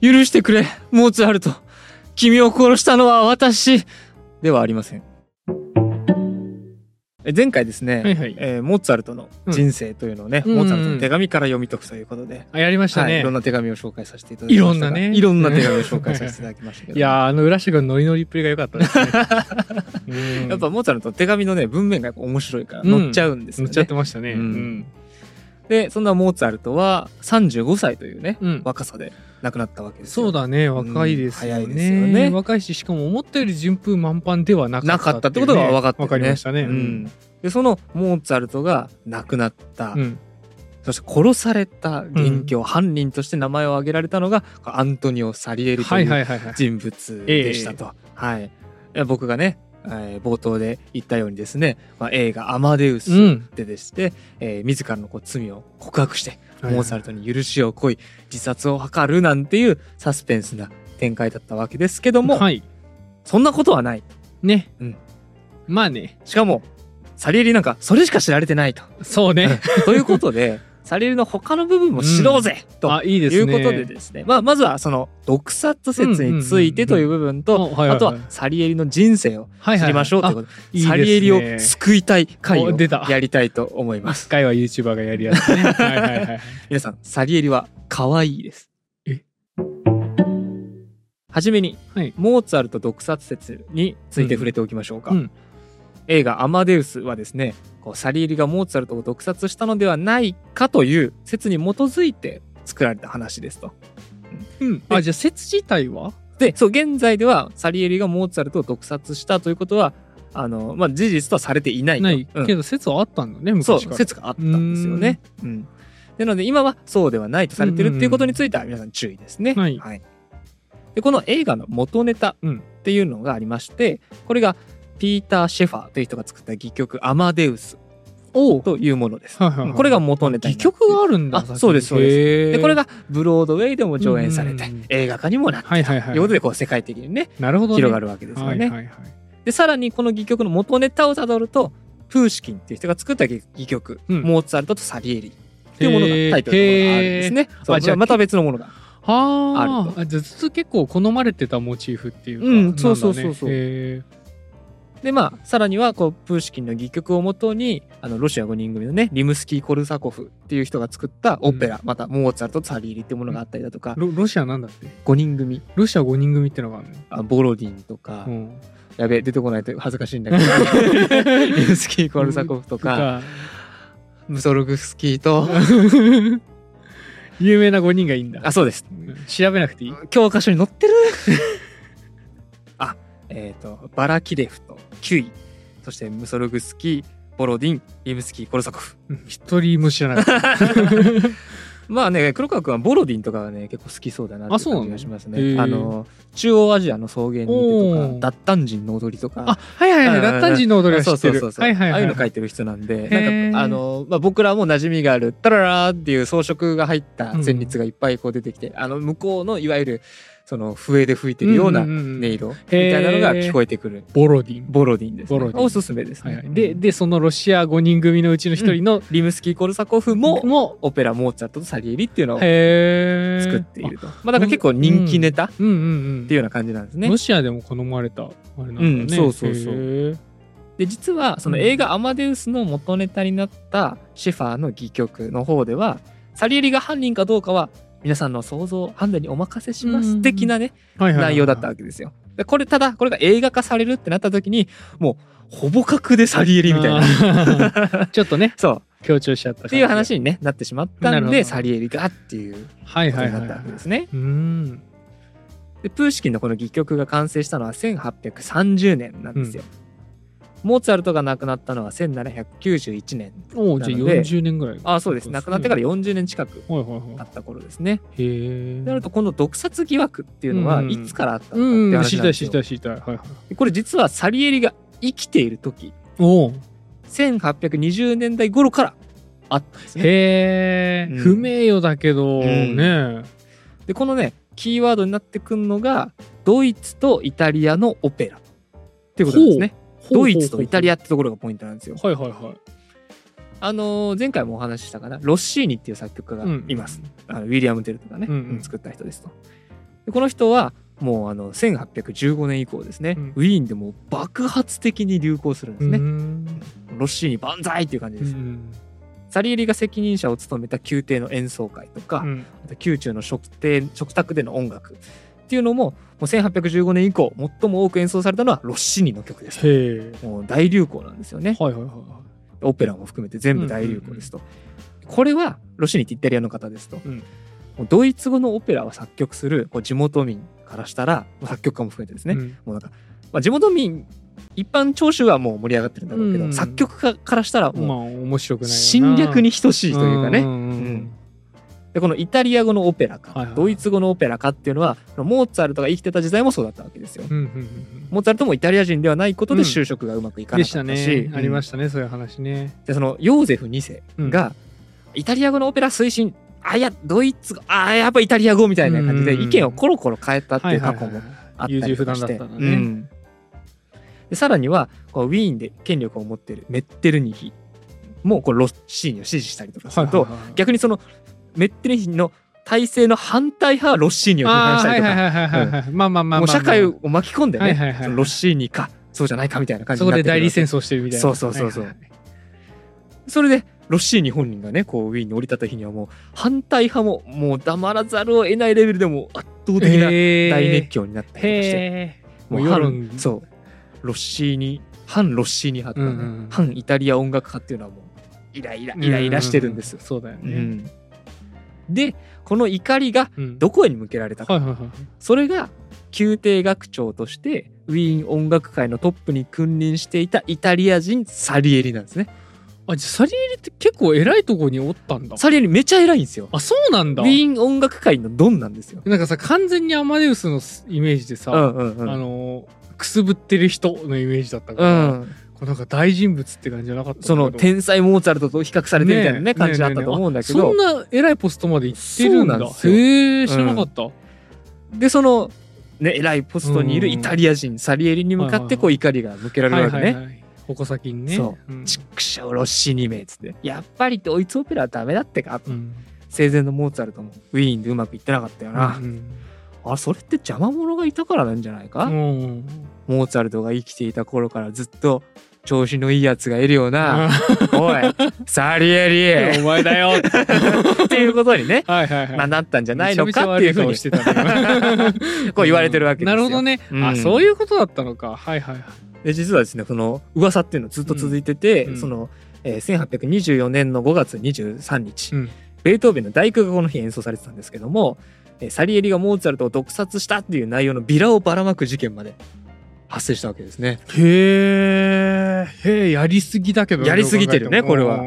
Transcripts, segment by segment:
許してくれ、モーツァルト。君を殺したのは私。ではありません。え前回ですね、はいはい。えーモーツァルトの人生というのをね、うん。モーツァルトの手紙から読み解くということで、あやりましたはい、ね、いろんな手紙を紹介させていただきましたが。いろんなね。いろんな手紙を紹介させてい。ただきましたけどいやーあの浦下君のノリノリっぷりが良かったですね。うん。やっぱモーツァルトの手紙のね文面が面白いからうん。載っちゃうんですよね、乗っちゃってましたね。うん。うん。でそんなモーツァルトは35歳というね、うん。若さで亡くなったわけですよ。そうだね。若いですよね,、うん早いですよね。若いししかも思ったより順風満帆ではなかったなかったってことが分かっね分かりましたね。うん。でそのモーツァルトが亡くなった、うん。そして殺された元凶、犯人として名前を挙げられたのがアントニオ・サリエリとはいいう人物でしたと。はい、僕がね、えー冒頭で言ったようにですね、まあ、映画「アマデウス」うん。ででして、えー自らのこう罪を告白して、はいモーツァルトに許しを請い自殺を図るなんていうサスペンスな展開だったわけですけども、はい。そんなことはない。ね、うん。まあね。しかもサリエリなんかそれしか知られてないと。そうね。ということで サリエリの他の部分も知ろうぜ、とあいいうことでですね。まあ、まずはその毒殺説についてという部分と、あとはサリエリの人生をはい知りましょうということで、いいですね。サリエリを救いたい会をやりたいと思います。回は YouTuber がやるやつね。はいはいはい。皆さん、サリエリは可愛いです。え？はじめに、はい。モーツァルト毒殺説について触れておきましょうか。うん。映画「アマデウス」はですねサリエリがモーツァルトを毒殺したのではないかという説に基づいて作られた話ですと。うん。あじゃあ説自体は？でそう現在ではサリエリがモーツァルトを毒殺したということはあの、まあ、事実とはされていないと。ない。うん。けど説はあったんだね昔から。説があったんですよね。うん。なので今はそうではないとされてるっていうことについては皆さん注意ですね。はい。でこの映画の元ネタうん。っていうのがありまして、これがピーター・シェファーという人が作った戯曲「アマデウスお」というものです。はいはいはい。これが元ネタに戯曲があるんだあそうですそうです。でこれがブロードウェイでも上演されてうん。映画化にもなってはいはいはい。ということでこう世界的にねなるほどね。広がるわけですよね。はいはいはい。でさらにこの戯曲の元ネタをたどるとプーシキンっていう人が作った戯曲、うん。モーツァルトとサリエリ。っていうものがタイトルのものがあるんですね。そうあじゃあまた別のものが。はあ。ずっと結構好まれてたモチーフっていうかうんそうそうそうそう。へでまあさらにはこうプーシキンの戯曲をもとにあのロシア5人組のねリムスキー・コルサコフっていう人が作ったオペラ、またモーツァルトとサリエリっていうものがあったりだとか。ー、ロロシアなんだって5人組。ロシア5人組ってのがあるあボロディンとか、の、うん、やべえ出てこないと恥ずかしいんだけど。リムスキー・コルサコフとか。ムソルグスキーと。有名な5人がいいんだ。あそうです。うん。調べなくていい？教科書に載ってる？あえっ、とバラキレフとキュイ。そしてムソルグスキーボロディンリムスキー・コルサコフ。うん一人も知らなかったまあね黒川君はボロディンとかがね結構好きそうだなって感じがしますね。あの中央アジアの草原にいてとか脱炭人の踊りとか。あはいはいはい。うん。ラッタン人の踊りは知ってる。そうそうそうそう、はいはいはいああいうの書いてる人なんでなんかあの、まあ、僕らも馴染みがあるタララーっていう装飾が入った旋律がいっぱいこう出てきて、あの向こうのいわゆるその笛で吹いてるようなうんうんうん音色みたいなのが聞こえてくる。ボロディン。ボロディンです、ね、ボロディン。おすすめですね、はいはい。ででそのロシア5人組のうちの一人のリムスキー・コルサコフももオペラモーツァルトとサリエリっていうのを作っていると、まあだから結構人気ネタっうんうんうん。ていうような感じなんですね。ロシアでも好まれたあれなんだね、うんそうそうそう。で実はその映画「アマデウス」の元ネタになったシェファーの戯曲の方ではサリエリが犯人かどうかは皆さんの想像判断にお任せしまうん。す的なね内容だったわけですよ。でこれただこれが映画化されるってなった時にもうほぼ角でサリエリみたいな。な ちょっとねそう。強調しちゃったっていう話に、ね、なってしまったなんでサリエリがっていうはいことになったわけですね。うーん。でプーシキンのこの戯曲が完成したのは1830年なんですよ。モーツァルトが亡くなったのは1791年。おおじゃあなので40年ぐらい。あそうです。亡くなってから40年近くはいはいは経った頃ですね。いへえなるとこの毒殺疑惑っていうのはうん。いつからあったのかってうん話知りたい知り。たい知りたい。はいはいこれ実はサリエリが生きている時。おお1820年代頃からあったんですね。へえ、うん。不名誉だけど、ん。ね。でこのねキーワードになってくるのがドイツとイタリアのオペラっていうことなんですね。ドイツとイタリアアってところがポイントなんですよ。はいはいはい。あのー前回もお話ししたかな。ロッシーニっていう作曲家がいます。あのウィリアム・テルとかね、うんうん。作った人ですと。でこの人はもうあの1815年以降ですね、うん。ウィーンでもう爆発的に流行するんですね、うん。ロッシーニ万歳っていう感じです、うんサリエリが責任者を務めた宮廷の演奏会とか、うん。あと宮中の食亭食卓での音楽っていうのももう1815年以降最も多く演奏されたのはロッシーニの曲ですへえ。もう大流行なんですよね。はいはいはいはオペラも含めて全部大流行ですと、これはロッシーニってイタリアの方ですと、うん。もうドイツ語のオペラを作曲する地元民からしたら作曲家も含めてですね、いうん。もうなんか、まあ、地元民一般聴衆はもう盛り上がってるんだろうけど、うん。作曲家からしたらまあも面白くないうよな。侵略に等しいというかね、んんうん。うんでこのイタリア語のオペラか、はいはいドイツ語のオペラかっていうのはモーツァルトが生きてた時代もそうだったわけですよ。うんうんうんモーツァルトもイタリア人ではないことでうん。就職がうまくいかなかったし、ね。ありまししたねそういう話ね。でそのヨーゼフ2世が、イタリア語のオペラ推進あいやドイツ語あやっぱイタリア語みたいな感じでうん意見をコロコロ変えたっていう過去もあった優柔不断りしてだったんだね。うん。でさらにはこうウィーンで権力を持っているメッテルニヒもこうロッシーニを支持したりとかすると、はいはいはい。逆にそのメッテルニヒの体制の反対派はロッシーニを批判したりとか、まあまあまあ社会を巻き込んでね、はいはいロッシーニかそうじゃないかみたいな感じそこでになってくる代理戦争してるみたいな。そうそうそうそう。はいはいはいそれでロッシーニ本人がねこうウィーンに降り立った日にはもう反対派ももう黙らざるを得ないレベルでもう圧倒的な大熱狂になったりとかして、もう反そう。ロッシーニ反ロッシーニ派とかね、うんうん反イタリア音楽派っていうのはもうイライライライラしてるんですううそうだよね。うんでこの怒りがうん。どこへに向けられたか、はいはいはい。それが宮廷楽長としてウィーン音楽界のトップに君臨していたイタリア人サリエリなんですね。あじゃあサリエリって結構偉いとこにおったんだ。サリエリめちゃ偉いんですよ。あそうなんだ。ウィーン音楽界のドンなんですよ。なんかさ完全にアマデウスのイメージでさ、うんうんうん。あのくすぶってる人のイメージだったかうら、ん、こうなんか大人物って感じじゃなかったそど。の天才モーツァルトと比較されてみたいなねねえ感じだったと思うんだけど、そんな偉いポストまで行ってるんだ。へえ知らなかった、でそのね偉いポストにいるうんイタリア人サリエリに向かってこう怒りが向けられるわけね。はいはいはい矛先にね。そう。うん。ちっくしょうロッシーニ名っつってやっぱりドイツオペラはダメだってか。うん。生前のモーツァルトもウィーンでうまくいってなかったよな、うん。あそれって邪魔者がいたからなんじゃないか、うん。モーツァルトが生きていた頃からずっと調子のいいやつがいるよな、おいサリエリお前だよ。っていうことにね、はいはいはい。まあ、なったんじゃないのかっていうふうに。してたね。こう言われてるわけですよ。なるほどね、うん。あそういうことだったのか。はいはいはい。で実はですねその噂っていうのずっと続いてて、うん。その、えー1824年の5月23日、うん。ベートーベンの大工がこの日演奏されてたんですけども、えーサリエリがモーツァルトを毒殺したっていう内容のビラをばらまく事件まで発生したわけですね。へえへえやりすぎだけどやりすぎてるねこれは。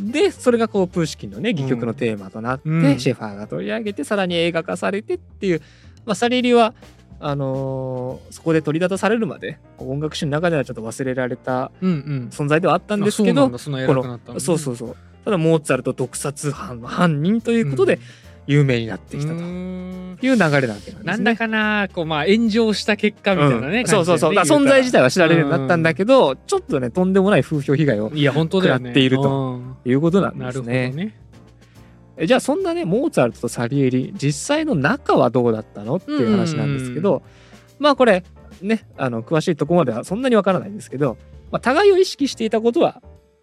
でそれがこうプーシキンのね戯曲のテーマとなって、うん。シェファーが取り上げてさらに映画化されてっていう、まあ、サリエリはあのーそこで取り立たされるまで音楽史の中ではちょっと忘れられたうんうん。存在ではあったんですけどんだ。そんな偉くなったのそうそうそう。ただモーツァルト毒殺犯の犯人ということで有名になってきたと。ういん。う流れなわけなんですね。なんだかなこうまあ炎上した結果みたいなね、うん。そうそうそう、存在自体は知られるようになったんだけど、ちょっとねとんでもない風評被害を食らっているとうん。いうことなんですね。じゃあそんなねモーツァルトとサリエリ実際の仲はどうだったの？っていう話なんですけど、まあこれねあの詳しいとこまではそんなにわからないんですけど、まあ、互いを意識していたことは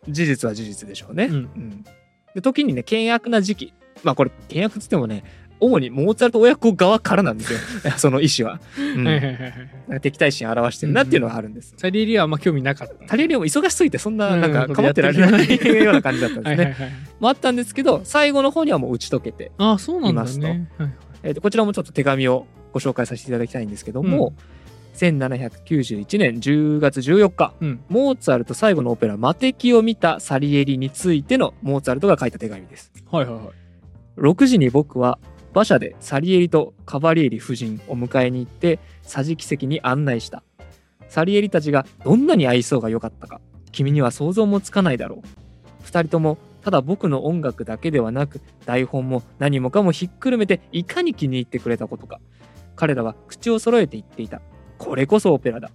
事実は事実でしょうね。うん。うん。で時にね険悪な時期まあこれ険悪っつってもね主にモーツァルト親子側からなんですよ。その意思は、うん。はいはいはいはい。なんか敵対心を表してるなっていうのがあるんです。サリエリはあんま興味なかった。タリエリも忙しすぎてそんなうんなんか構ってられないような感じだったんですね。はいもあったんですけど最後の方にはもう打ち解けてああそうなんだいますとねはい。えーとこちらもちょっと手紙をご紹介させていただきたいんですけども、1791年10月14日うん。モーツァルト最後のオペラ「魔敵」を見たサリエリについてのモーツァルトが書いた手紙です。はいはいはい6時に僕は馬車でサリエリとカバリエリ夫人を迎えに行って桟敷席に案内した。サリエリたちがどんなに愛想が良かったか君には想像もつかないだろう。二人ともただ僕の音楽だけではなく台本も何もかもひっくるめていかに気に入ってくれたことか。彼らは口を揃えて言っていた。これこそオペラだ。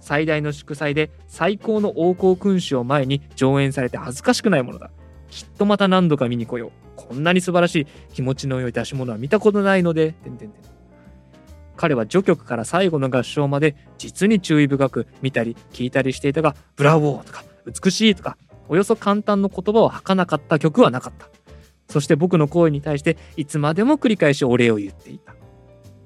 最大の祝祭で最高の王侯君主を前に上演されて恥ずかしくないものだ。きっとまた何度か見に来よう。こんなに素晴らしい気持ちの良い出し物は見たことないので、てんてんてん彼は序曲から最後の合唱まで実に注意深く見たり聞いたりしていたがブラボーとか美しいとかおよそ簡単な言葉を吐かなかった曲はなかった。そして僕の行為に対していつまでも繰り返しお礼を言っていた。っ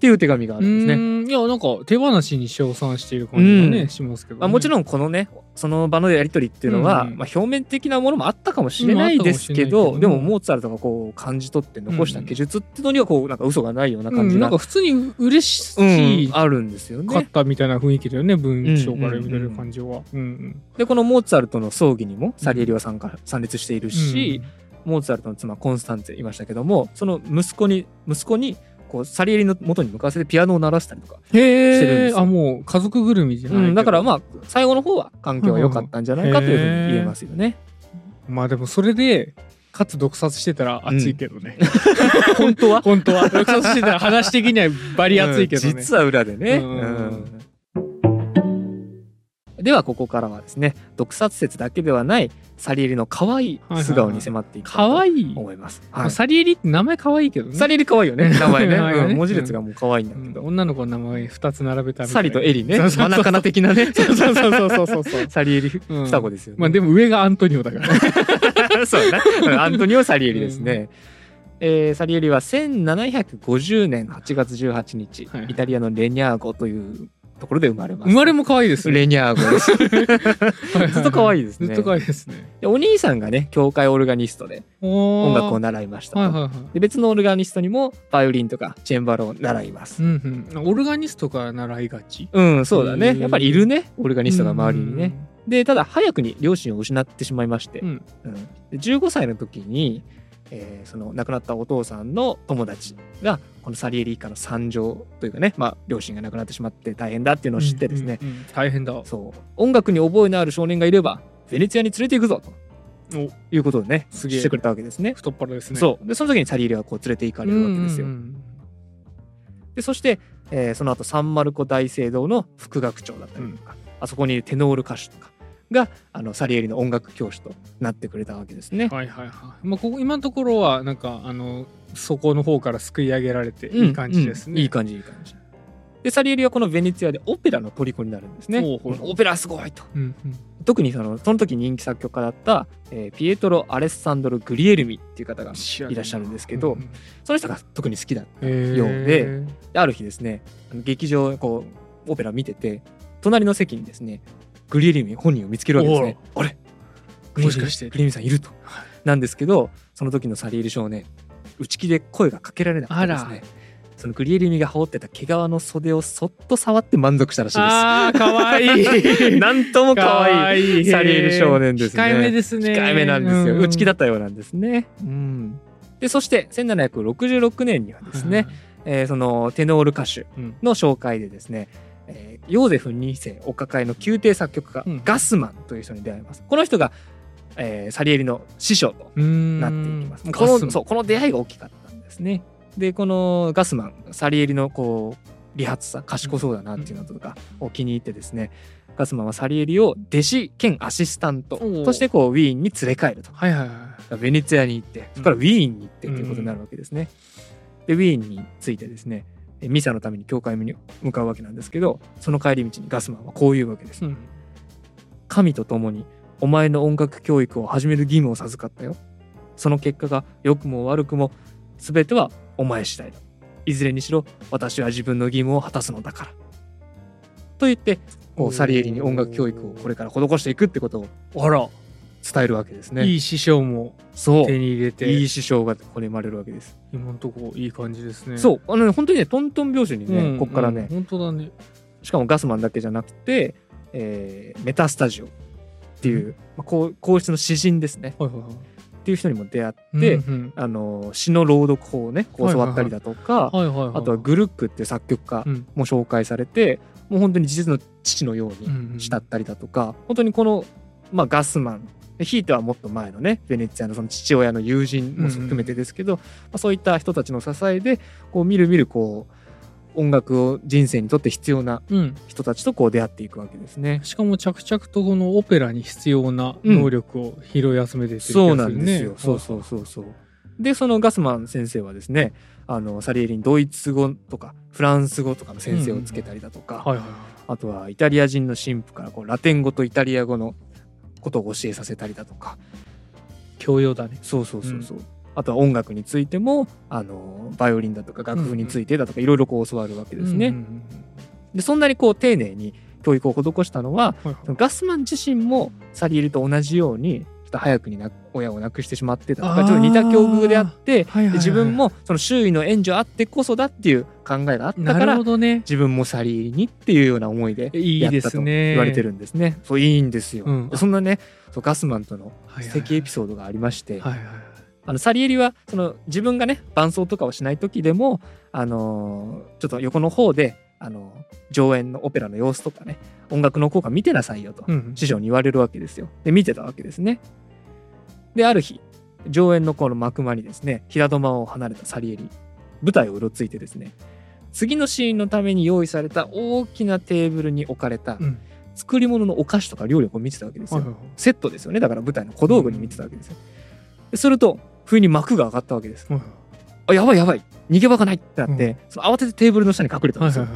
ていう手紙があうるんですね。いやなんか手放しに称賛している感じがね、うん。しますけど、ね、まあ、もちろんこのねその場のやり取りっていうのは、うんまあ、表面的なものもあったかもしれないですけど,、うんもけどでもモーツァルトがこう感じ取って残した記述っていうのにはこうなんか嘘がないような感じが、うんなんか普通に嬉しうんあるんですよね。かったみたいな雰囲気だよね文章から読み取れる感じは。うんでこのモーツァルトの葬儀にもサリエリは参加参列しているうんし、モーツァルトの妻コンスタンツェいましたけどもその息子に息子にこうサリエリの元に向かわせてピアノを鳴らしたりとか、へしてるんですあもう家族ぐるみじゃないうん、だからまあ最後の方は環境は良かったんじゃないかというふうに言えますよね。まあでもそれでかつ毒殺してたら熱いけどね、本当は？本当は。毒殺してたら話的にはバリ熱いけどね、うん実は裏でね、うん。うん。ではここからはですね毒殺説だけではないサリエリの可愛い素顔に迫っていきたいと思います。サリエリって名前かわいいけどね。サリエリ可愛いよね。名前ね。名前がね。うん。文字列がもう可愛いんだけど、うん。女の子の名前2つ並べたサリとエリね。そうそうそう。マナカナ的なね。そうそうそうそうそうサリエリうん双子ですよね。まあでも上がアントニオだから。そうだなうん。アントニオ・サリエリですね。えーサリエリは1750年8月18日、はい。イタリアのレニャーゴというところで生まれます。生まれも可愛いですね。レニャーゴです。ずっと可愛いですね。ずっと可愛いですね。でお兄さんがね教会オルガニストで音音楽を習いましたと、はいはいはい。で別のオルガニストにもバイオリンとかチェンバロを習います。うんうん、オルガニストから習いがち？うん、そうだね。やっぱりいるね。オルガニストが周りにね。でただ早くに両親を失ってしまいまして、うん。うん。で15歳の時に、えーその亡くなったお父さんの友達がこのサリエリ一家の惨状というかね、まあ、両親が亡くなってしまって大変だっていうのを知ってですね、うんうんうん。大変だ。そう。音楽に覚えのある少年がいればベネツィアに連れて行くぞと。お。いうことをねすげえ。してくれたわけですね。太っ腹ですね。そう。でその時にサリエリはこう連れて行かれるわけですよ。うんうんでそして、えーその後サンマルコ大聖堂の副学長だったりとか、あそこにいるテノール歌手とかがあのサリエリの音楽教師となってくれたわけですね。はいはいはいまあここ今のところはなんかあのそこの方からすくい上げられてうんいい感じですね、うんいい感じいい感じ。でサリエリはこのベネツィアでオペラの虜になるんですね。オペラすごいと。うんうん特にそのその時人気作曲家だった、えーピエトロ・アレッサンドロ・グリエルミっていう方がいいらっしゃるんですけどうんうんその人が特に好きだったようでである日ですね劇場こうオペラ見てて隣の席にですねグリエルミ本人を見つけるわけですね。あれ？もしかしてグリエルミさんいると。なんですけどその時のサリエリ少年内気で声がかけられなかったですあね。そのグリエルミが羽織ってた毛皮の袖をそっと触って満足したらしいです。あーかわいい なんとも可愛いサリエリ少年ですね。控えめですね控えめなんですよ。うん内気だったようなんですね。うん。で、そして1766年にはですね、えーそのテノール歌手うんの紹介でですね、えーヨーゼフ2世お抱えの宮廷作曲家、うんガスマンという人に出会います。この人が、えーサリエリの師匠とうんなっていきます。ガこスのそうこの出会いが大きかったんですね。でこのガスマンサリエリのこう理髪さ賢そうだなっていうのとかを気に入ってですね、ガスマンはサリエリを弟子兼アシスタントとしてこうウィーンに連れ帰ると。はいはいはいベネツィアに行ってそこからウィーンに行ってということになるわけですね。でウィーンについてですねえミサのために教会に向かうわけなんですけどその帰り道にガスマンはこう言うわけです。うん神と共にお前の音楽教育を始める義務を授かったよ。その結果が良くも悪くも全てはお前次第だ。いずれにしろ私は自分の義務を果たすのだから。と言ってこうサリエリに音楽教育をこれから施していくってことをあら伝えるわけですね。いい師匠もそう。手に入れて。いい師匠がここに生まれるわけです。今んとこいい感じですね。そう。あのね本当にねトントン拍子にね、うんこっからね、うん本当だね。しかもガスマンだけじゃなくて、えーメタスタジオっていう、まあ、こう皇室の詩人ですね。はいはいはい。っていう人にも出会って、うんうん。あの詩の朗読法をねこう教わったりだとか、はいはいはい。あとはグルックっていう作曲家うん。も紹介されて、もう本当に実の父のよううんうんに慕ったりだとか、本当にこの、まあ、ガスマンひいてはもっと前のねベネツィアのその父親の友人も含めてですけど、まあ、そういった人たちの支えでこうみるみるこう音楽を人生にとって必要なうん。人たちとこう出会っていくわけですね。しかも着々とこのオペラに必要な能力を拾い集めていってるそうなんですよ。そうそうそうそう。でそのガスマン先生はですねあのサリエリにドイツ語とかフランス語とかの先生をつけたりだとか、あとはイタリア人の神父からこうラテン語とイタリア語のことを教えさせたりだとか。教養だね。そうそうそうそう、あとは音楽についてもあのバイオリンだとか楽譜についてだとかいろいろこう教わるわけですね。うんうんうんでそんなにこう丁寧に教育を施したのははいはい。ガスマン自身もサリエリと同じようにっと早くにな親を亡くしてしまってたとかちょっと似た境遇であってはいはいはいで自分もその周囲の援助あってこそだっていう考えがあったかなるらほどね自分もサリエリにっていうような思いでいいやったと言われてるんですね。そういいんですよ。うんでそんなねそうガスマンとのはいはい素敵エピソードがありまして、はいはいあのサリエリはその自分がね伴奏とかをしない時でも、あのーちょっと横の方で、あのー上演のオペラの様子とかね音楽の効果見てなさいよとうん師匠に言われるわけですよ。で見てたわけですね。である日上演のこの幕間にですね平戸間を離れたサリエリ舞台をうろついてですね次のシーンのために用意された大きなテーブルに置かれたうん。作り物のお菓子とか料理を見てたわけですよ。セットですよね。だから舞台の小道具に見てたわけですよ。ですると不意に幕が上がったわけです。はいあやばいやばい。逃げ場がないってなって、うん。その慌ててテーブルの下に隠れたんですよ。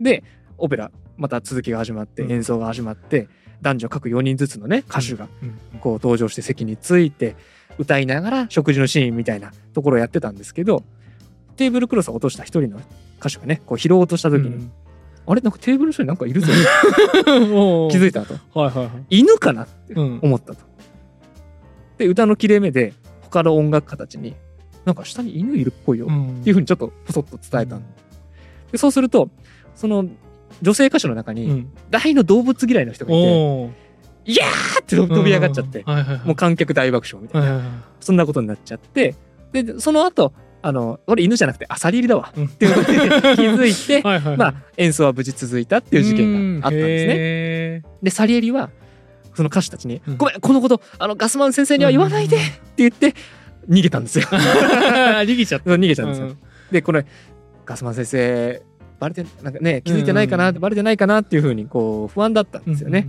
でオペラまた続きが始まってうん。演奏が始まって、男女各4人ずつのね歌手がうん。こう登場して席について歌いながら食事のシーンみたいなところをやってたんですけどテーブルクロスを落とした一人の歌手がねこう拾おうとした時に、うん。あれ？なんかテーブルの下になんかいるぞ。気づいたと。はいはいはい。犬かなってうん。思ったと。で歌の切れ目で他の音楽家たちになんか下に犬いるっぽいようんっていうふうにちょっとポソッと伝えたの、でそうするとその女性歌手の中にうん。大の動物嫌いの人がいて、いやーって飛び上がっちゃって、もう観客大爆笑みたいな、そんなことになっちゃってでその後あの俺犬じゃなくてアサリ入りだわうん。っていうことで 気づいてはいまあ演奏は無事続いたっていう事件があったんですね。ねでサリエリはその歌手たちに「うん。ごめんこのことあのガスマン先生には言わないで!」って言って逃げたんですよ。逃げちゃっ 逃げちゃうんですよ。うん。でこれガスマン先生バレてなんかね気づいてないかな、バレてないかなっていうふうにこう不安だったんですよね。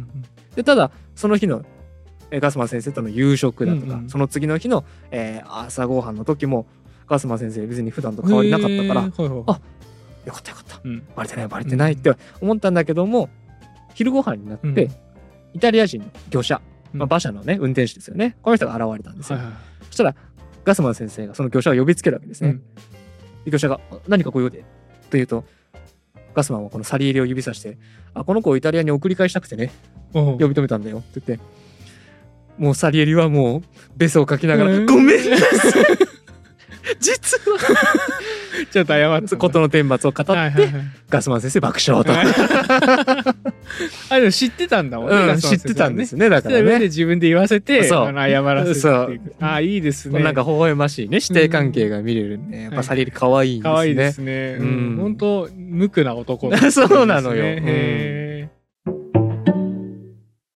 でただその日のえーガスマン先生との夕食だとか、うんうん。その次の日の、えー朝ごはんの時もガスマン先生別に普段とうんうん変わりなかったから、はいはいあよかったよかった。うん。バレてないバレてないって思ったんだけども昼ご飯になって、うん。イタリア人の業者、まあ、うん馬車のね運転手ですよね。この人が現れたんですよ、はいはいそしたらガスマン先生がその業者を呼びつけるわけですね、うん。で業者が「何かご用で?」と言うとガスマンはこのサリエリを指さして「あこの子をイタリアに送り返したくてね呼び止めたんだよ」って言って。もうサリエリはもうベソをかきながら「うんごめんなさい。実は ちょっと謝って事の顛末を語って、はいはいはい。ガスマン先生爆笑と、あでも知ってたんだもんねうん知ってたんですねだからね。自分で言わせてそう。あの謝らせてあいいですね。なんか微笑ましいね師弟関係が見れるね、やっぱサリエリ可愛いんですね、可愛いですね。ううん。ん本当無垢な男。ね そうなのよ。へ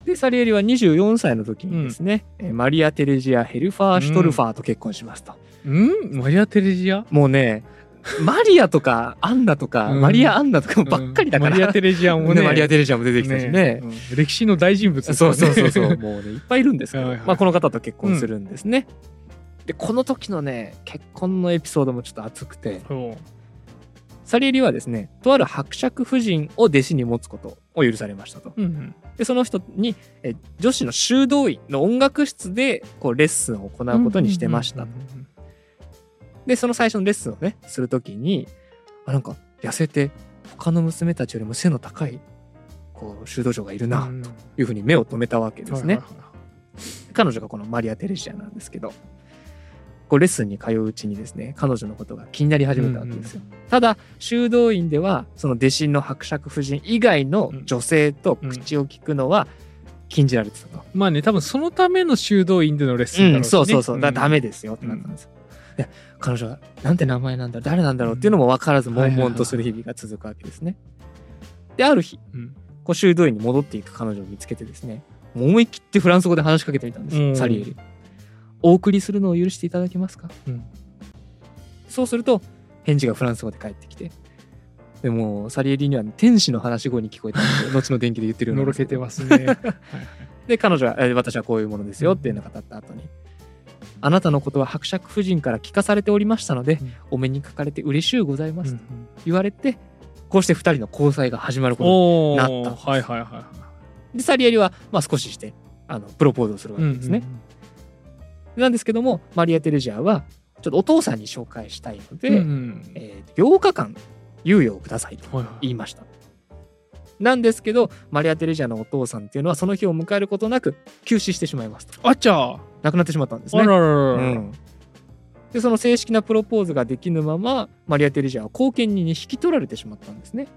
でサリエリは24歳の時にですね、えーマリア・テレジア・ヘルファー・シュトルファーと結婚しますと、ーん？マリア・テレジア？もうねマリアとかアンナとか、うん。マリア・アンナとかばっかりだから、うん。マリア・テレジアもね。ねマリア・テレジアも出てきたしね。うん歴史の大人物ね。そうそうそうそう。もうねいっぱいいるんですけど、はいはい。まあ、この方と結婚するんですね、でこの時のね結婚のエピソードもちょっと熱くて。サリエリはですねとある伯爵夫人を弟子に持つことを許されましたと。うんでその人にえ女子の修道院の音楽室でこうレッスンを行うことにしてましたと。うんうんうんでその最初のレッスンをねする時にあなんか痩せて他の娘たちよりも背の高いこう修道女がいるなうん。というふうに目を留めたわけですね、彼女がこのマリア・テレジアなんですけどこうレッスンに通ううちにですね彼女のことが気になり始めたわけですよ、ただ修道院ではその弟子の伯爵夫人以外の女性と口を聞くのは禁じられてたと、まあね多分そのための修道院でのレッスンうん、だろうしね。そうそうそう。だダメでですよってなったんですよ。で彼女は、なんて名前なんだろう、誰なんだろうっていうのも分からず、悶々とする日々が続くわけですね。で、ある日、うん。こう修道院に戻っていく彼女を見つけてですね、思い切ってフランス語で話しかけてみたんですよ、うん。サリエリ。お送りするのを許していただけますか、うん。そうすると、返事がフランス語で返ってきて、でも、サリエリには天使の話し声に聞こえたので、後の電気で言ってるようのろなんですけてますね。で彼女は、えー私はこういうものですよっていうのを語った後にあなたのことは伯爵夫人から聞かされておりましたので、うん。お目にかかれて嬉しゅうございますとうんうん。言われて、こうして二人の交際が始まることおおなったんです。はいはいはいはい。でサリエリはまあ少ししてあのプロポーズをするわけですね、なんですけどもマリア・テレジャーはちょっとお父さんに紹介したいので、うんうんうん。えー8日間猶予をくださいとはいはい。言いましたなんですけどマリア・テレジャーのお父さんっていうのはその日を迎えることなく急死してしまいますと。あっちゃ亡くなってしまったんですあねらららら。うん。でその正式なプロポーズができぬままマリア・テレジャーは後見人に引き取られてしまったんですね、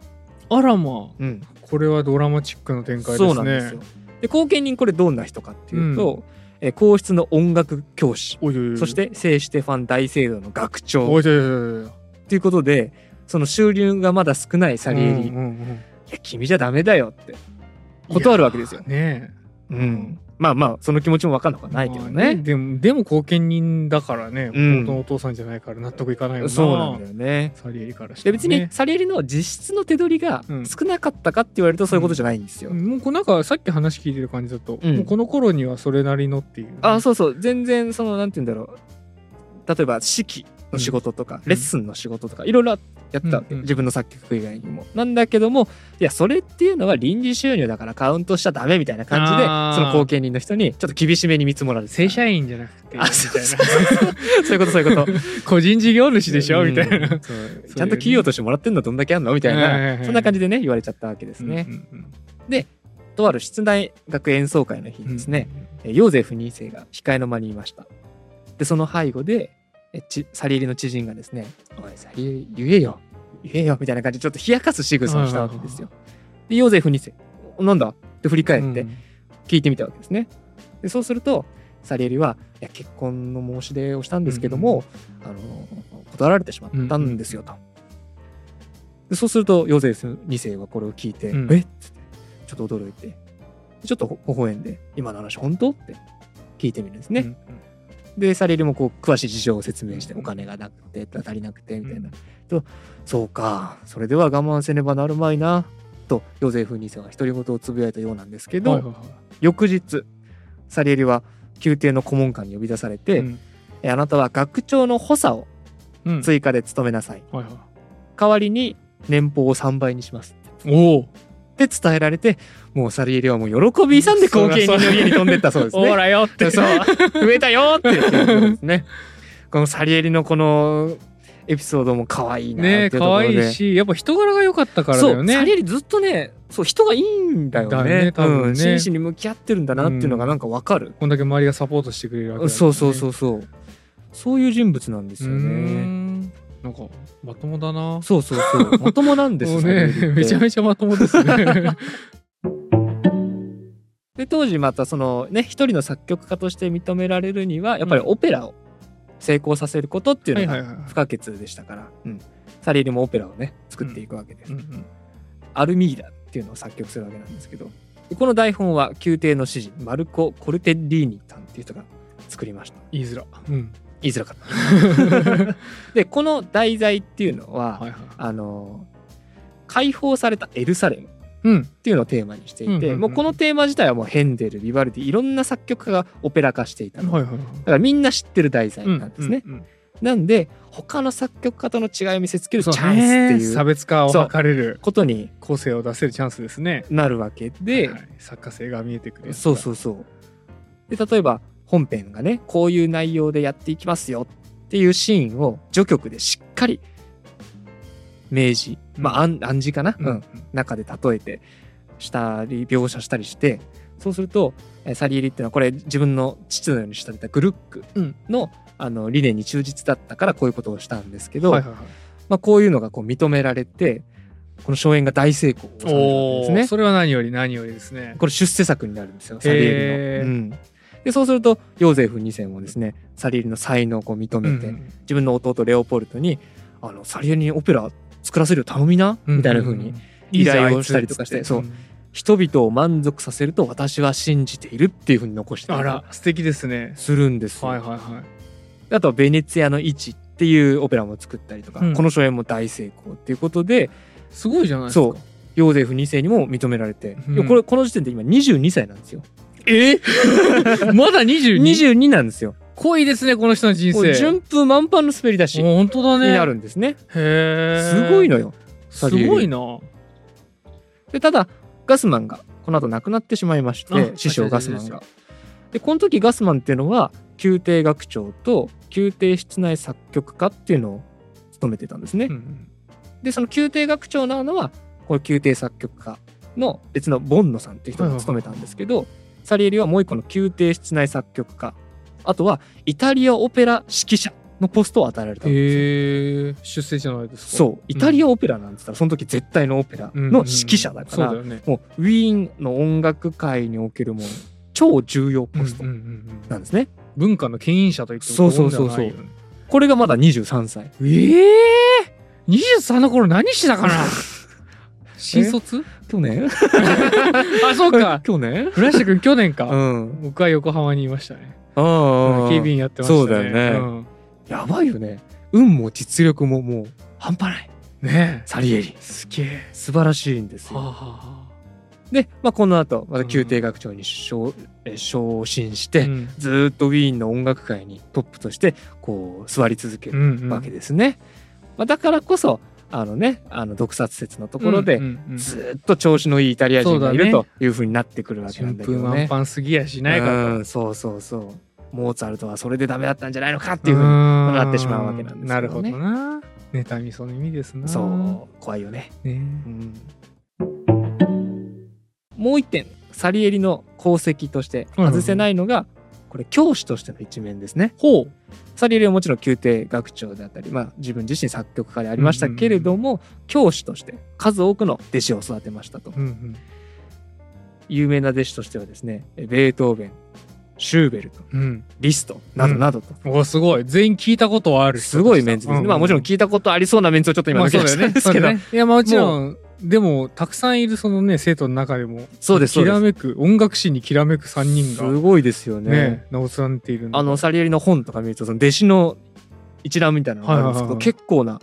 あらまあ。うん、これはドラマチックな展開ですね。そうなんですよ。で後見人これどんな人かっていうと、えー皇室の音楽教師そして聖シュテファン大聖堂の学長。ということでその収入がまだ少ないサリエリ、や君じゃダメだよって断るわけですよ。ねえ。うん、まあまあその気持ちも分かんなくはないけどね。まあでもでも後見人だからねうん。本当のお父さんじゃないから納得いかないよな。そうなんだよね。サリエリからしてね。別にサリエリの実質の手取りがうん。少なかったかって言われるとそういうことじゃないんですよ。もうこうなんかさっき話聞いてる感じだと、うん。もうこの頃にはそれなりのっていう。ね、あそうそう。全然そのなんて言うんだろう。例えば指揮の仕事とか、ん。レッスンの仕事とかいろいろやってた。うんうん。自分の作曲以外にも。なんだけどもいやそれっていうのは臨時収入だからカウントしちゃダメみたいな感じでその後見人の人にちょっと厳しめに見積もられてた。正社員じゃなくて。みあたいそうそう。なそういうことそういうこと。個人事業主でしょ、みたいな。ちゃんと企業としてもらってんの？どんだけあんの？みたいな。そんな感じでね言われちゃったわけですね。うんうんとある室内楽演奏会の日うんですね、えヨーゼフ2世が控えの間にいました。で、その背後で、えちサリエリの知人がですね、おい、サリエリ、言えよ、言えよ、みたいな感じでちょっと冷やかす仕草をしたわけですよ。で、ヨーゼフ2世、おなんだって振り返ってうん聞いてみたわけですね。で、そうすると、サリエリは、いや、結婚の申し出をしたんですけども、あの、断られてしまったんですよ、と。でそうすると、ヨーゼフ2世はこれを聞いて、うんえっ？つって、ちょっと驚いて、ちょっとほ微笑んで、今の話本当？って聞いてみるんですね。うんで、サリエリもこう、詳しい事情を説明して、お金がなくて、足りなくて、みたいな。と、そうか、それでは我慢せねばなるまいな、と、ヨゼフ2世は独り言をつぶやいたようなんですけど、はいはいはい。翌日、サリエリは宮廷の顧問官に呼び出されて、うん。えあなたは学長の補佐をうん。追加で務めなさい。はいは代わりに年俸を3倍にします。いおおって伝えられて、もうサリエリはもう喜び勇んで後見人の家に飛んでったそうですね。ほらよってそう、増えたよってですね。このサリエリのこのエピソードも可愛いなっていねうところで。可愛いしやっぱ人柄が良かったからだそう、よねサリエリずっとね、そう、人がいいんだよだね。ね多分ねうん、真摯に向き合ってるんだなっていうのがなんかわかる。こんだけ周りがサポートしてくれるわけねそうそうそうそう。そういう人物なんですよね。んなんかまともだな。そうそうそう。まともなんですねめちゃめちゃまともですね。で当時またそのね一人の作曲家として認められるにはやっぱりオペラを成功させることっていうのが不可欠でしたから、うん。サリエリもオペラをね作っていくわけで。す、うんうん。アルミーダっていうのを作曲するわけなんですけど。でこの台本は宮廷の詩人マルコ・コルテッリーニさんっていう人が作りました。言いづら。うん言いづらかった。でこの題材っていうのは、はいはい。あの解放されたエルサレムうん。っていうのをテーマにしていて、もうこのテーマ自体はもうヘンデルビバルディいろんな作曲家がオペラ化していたの、はいはいはいだからみんな知ってる題材なんですね、うんうんうんなんで他の作曲家との違いを見せつけるチャンスっていう別化を図れる。ことに個性を出せるチャンスですね。なるわけで、はい作家性が見えてくるそうそうそう。で例えば本編がねこういう内容でやっていきますよっていうシーンを序曲でしっかり明示まあ暗暗示かな、うん。うん。中で例えてしたり描写したりしてそうするとえーサリエリっていうのはこれ自分の父のように仕立てたグルックうん。の,、あの理念に忠実だったからこういうことをしたんですけど、はいはいはい。まあ、こういうのがこう認められてこの荘園が大成功を収めるわけですね。それは何より何よりですね。これ出世作になるんですよサリエリの。うんでそうするとヨーゼフ2世もですねサリエリの才能をこう認めて、うん自分の弟レオポルトにあのサリエリにオペラ作らせるよ頼みな、みたいな風に依頼をしたりとかしてそう。ん人々を満足させると私は信じているっていう風に残してあら素敵ですね。するんですよ、はいはいはい。あとはベネツィアの位置っていうオペラも作ったりとか、うん。この初演も大成功っていうことですごいじゃないですか。そう。ヨーゼフ2世にも認められて、うん。これこの時点で今22歳なんですよえ？まだ 22? 22なんですよ濃いですねこの人の人生もう順風満帆の滑り出し本当だねなるんですね。へえすごいのよ。すごいなでただガスマンがこの後亡くなってしまいましあて師匠ガスマンあが。でこの時ガスマンっていうのは宮廷楽長と宮廷室内作曲家っていうのを務めてたんですね。うんでその宮廷楽長なのはこの宮廷作曲家の別のボンノさんっていう人が務めたんですけど、サリエリはもう一個の宮廷室内作曲家。あとはイタリアオペラ指揮者のポストを与えられたんですよ。出世じゃないですか。そう。イタリアオペラなんて言ったらその時絶対のオペラの指揮者だから、もうウィーンの音楽界におけるもう超重要ポストなんですね。文化の牽引者と言ってもそうそうそうそう。これがまだ23歳。ええー、23の頃何してたかな？新卒？去年？あそうか。去年？フラッシュ君去年か、うん。僕は横浜にいましたね、ああ、警備員やってましたね。そうだよね。ん。やばいよね。運も実力ももう半端ない。ねえ。サリエリ。すげえ。素晴らしいんですはあ、よ。はあはで、まあ、この後、また宮廷楽長に昇,、え昇進して、あうん。ずーっとウィーンの音楽界にトップとして、こう、座り続けるうんうん。わけですね。まあ、だからこそ、あのね、あの、毒殺説のところで、ずーっと調子のいいイタリア人がいるというふうになってくるわけなんだけどね。帆すぎやしないかとうん、そうそうそう。モーツァルトはそれでダメだったんじゃないのかっていうふうになってしまうわけなんですよね。なるほどな。妬みその意味ですな。そう怖いよね、ね。うん。もう一点サリエリの功績として外せないのが、これ教師としての一面ですね。ほう。サリエリはもちろん宮廷学長であったり、まあ、自分自身作曲家でありましたけれども、教師として数多くの弟子を育てましたと。うんうん。有名な弟子としてはですねベートーベンシューベルトうん。リストなどなどと、おすごい。全員聞いたことはある人すごいメンツですね、まあもちろん聞いたことありそうなメンツをちょっと今まあ抜け出したんですけど、そうだよね。いやもちろんでもたくさんいるそのね生徒の中でもそうですきらめく音楽史にきらめく3人すがごいですよね。ね名を連ねているあのサリエリの本とか見るとその弟子の一覧みたいなのがあるんですけど、結構な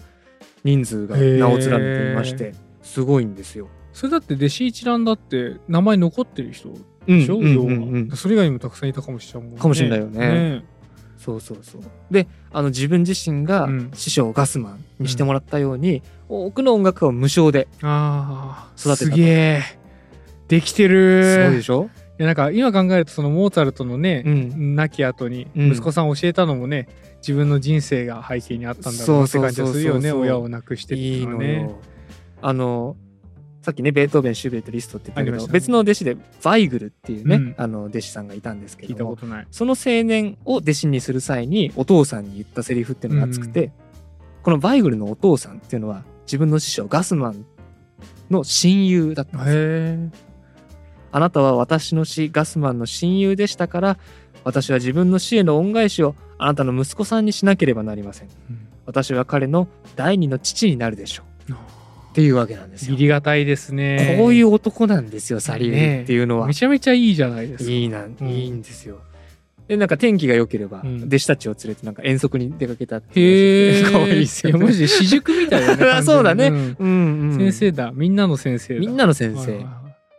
人数が名を連ねていましてすごいんですよ。それだって弟子一覧だって名前残ってる人うんでしょ、うん要は、うんうん。それ以外にもたくさんいたかもしれないもんね。かもしれないよね。ねそうそうそう。であの自分自身がうん。師匠ガスマンにしてもらったように、多くの音楽家を無償で育てたと。すげえ。できてすごいるでしょ、いやなんか今考えるとそのモーツァルトのね、うん、亡き後にうん。息子さん教えたのもね、自分の人生が背景にあったんだろうなって感じがするよね親を亡くしてっていいのいうのはねよ。あのさっきねベートーベンシューベルトリストって言ったけど、ね。別の弟子でバイグルっていうね、うん。あの弟子さんがいたんですけどその青年を弟子にする際にお父さんに言ったセリフっていうのが熱くて、このバイグルのお父さんっていうのは自分の師匠ガスマンの親友だったんですよ。へあなたは私の師ガスマンの親友でしたから私は自分の死への恩返しをあなたの息子さんにしなければなりません。私は彼の第二の父になるでしょう。っていうわけなんですよ義。理がたいですねこういう男なんですよ、サリエリっていうのは。めちゃめちゃいいじゃないですかいいな、んいいんですよ。で、なんか天気が良ければ、うん弟子たちを連れてなんか遠足に出かけたってへいうえかわいいですよ、ね。やマジで私塾みたいだね そうだねんうんうん。先生だみんなの先生だみんなの先生。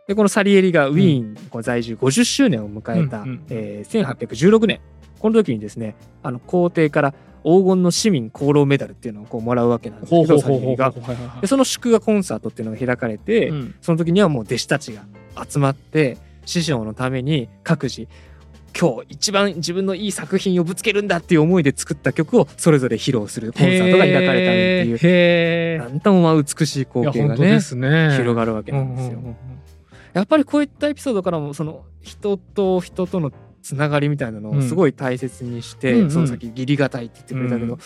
で、このサリエリがウィーン在住50周年を迎えた、うんうんえー1816年。この時にですね、あの皇帝から黄金の市民功労メダルっていうのをこうもらうわけなんです。けど、その祝賀コンサートっていうのが開かれて、うん。その時にはもう弟子たちが集まって師匠のために各自今日一番自分のいい作品をぶつけるんだっていう思いで作った曲をそれぞれ披露するコンサートが開かれたりっていうなんともまあ美しい光景がねすね。広がるわけなんですよ。うんうんうん。やっぱりこういったエピソードからもその人と人とのつながりみたいなのをすごい大切にして、うんうん。その先義理がたいって言ってくれたけど、うん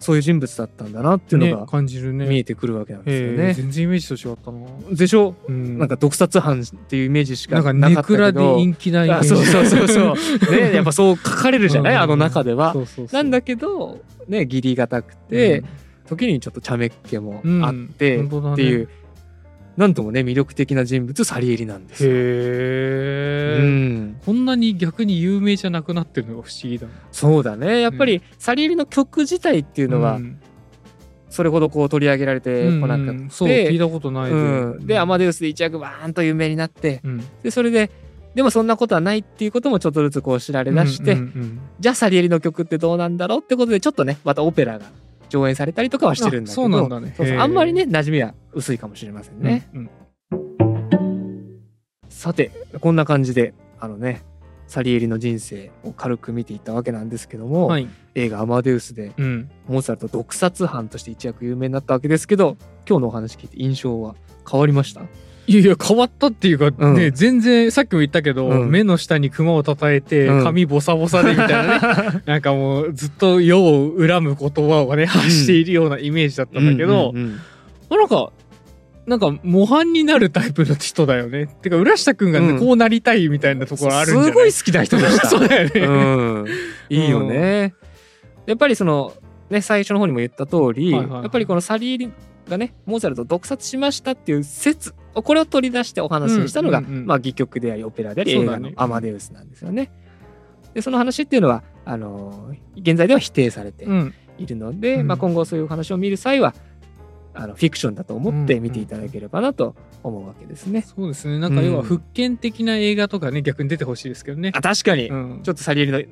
そういう人物だったんだなっていうのねが感じるね。見えてくるわけなんですよね。全然イメージと違ったな。でしょ？うん。なんか毒殺犯っていうイメージしかなんかなかったけど。ネクラで陰気なイメージ。あそうそうそうそう。ね、やっぱそう書かれるじゃない、うんあの中では。そ。うそうそう。なんだけど、ね、義理がたくて、時にちょっと茶目っ気もあって、っていう、なんともね、魅力的な人物、サリエリなんですよ。へうえ、ん、こんなに逆に有名じゃなくなってるのが不思議だなそうだね。やっぱり、サリエリの曲自体っていうのはう、ん。それほどこう取り上げられてこなくうんうん。そう聞いて、たことないう。ん。で、アマデウスで一躍バーンと有名になって、うん。で、それで、でもそんなことはないっていうこともちょっとずつこう知られ出して、じゃあサリエリの曲ってどうなんだろうってことでちょっとねまたオペラが上演されたりとかはしてるんだけどあそうなんだねそうそうへーあんまりね馴染みは薄いかもしれませんね。うんさてこんな感じであのねサリエリの人生を軽く見ていったわけなんですけども、はい。映画「アマデウス」でうん。モーツァルト毒殺犯として一躍有名になったわけですけど今日のお話聞いて印象は変わりました？いやいや変わったっていうかうん。ね、全然さっきも言ったけど、うん。目の下にクマを叩いてうん。髪ボサボサでみたいなね、なんかもうずっと世を恨む言葉をね発しているようなイメージだったんだけど、うんうんうんあなんかなんか模範になるタイプの人だよね。てか浦下くんがね、うん。こうなりたいみたいなところあるんじゃない？すごい好きな人でした。そうだよね、うん、いいよね。やっぱりそのね最初の方にも言った通り、はいはいはい。やっぱりこのサリエリがねモーツァルトを毒殺しましたっていう説これを取り出してお話にしたのが、うんうんうんまあ、戯曲でありオペラであり映画の「アマデウス」なんですよね。でその話っていうのはあの現在では否定されてうん。いるので、うん。まあ、今後そういう話を見る際はあのフィクションだと思ってうん。見ていただければなと思うわけですね。そうですね。なんか要は復権的な映画とかね逆に出てほしいですけどね、あ確かに、うん。ちょっとサリエリの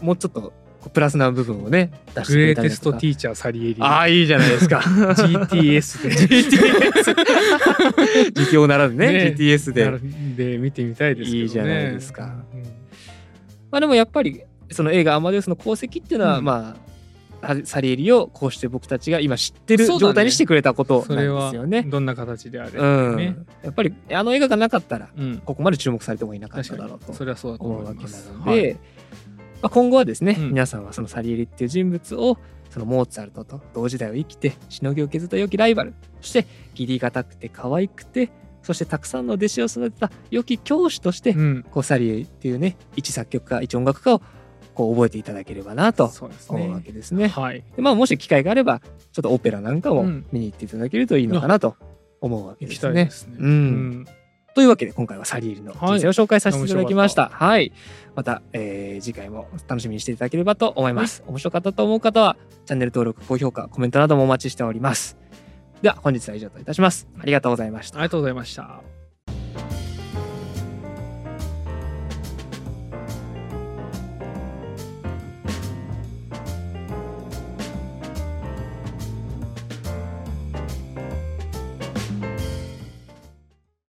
もうちょっとプラスな部分をね出してグくレーテストティーチャーサリエリああいいじゃないですか。GTS で。GTS 実況ならぬねね。GTS で。で見てみたいですけどね。いいじゃないですか。うん。まあでもやっぱりその映画「アマデウス」の功績っていうのは、うん。まあサリエリをこうして僕たちが今知ってる状態にしてくれたことなんでそれはすよね。どんな形であれ、うん。ね、やっぱりあの映画がなかったらうん、ここまで注目されてもいなかっただろうとそれはそうだと思うわけな思いますので、はいまあ、今後はですね、うん。皆さんはそのサリエリっていう人物をそのモーツァルトと同時代を生きてしのぎを削った良きライバルそして義理堅くて可愛くてそしてたくさんの弟子を育てた良き教師として、うん。こうサリエリっていうね一作曲家一音楽家をこう覚えていただければなとそうです思うわねけですね。はい。でまあ、もし機会があればちょっとオペラなんかもうん。見に行っていただけるといいのかなと思うわけ行きですね。たいですね。うん。うんというわけで今回はサリエリの人生を紹介させていただきました。はいはい。また、えー次回も楽しみにしていただければと思います。面白かったと思う方はチャンネル登録、高評価、コメントなどもお待ちしております。では本日は以上といたします。ありがとうございましたあり。がとうございました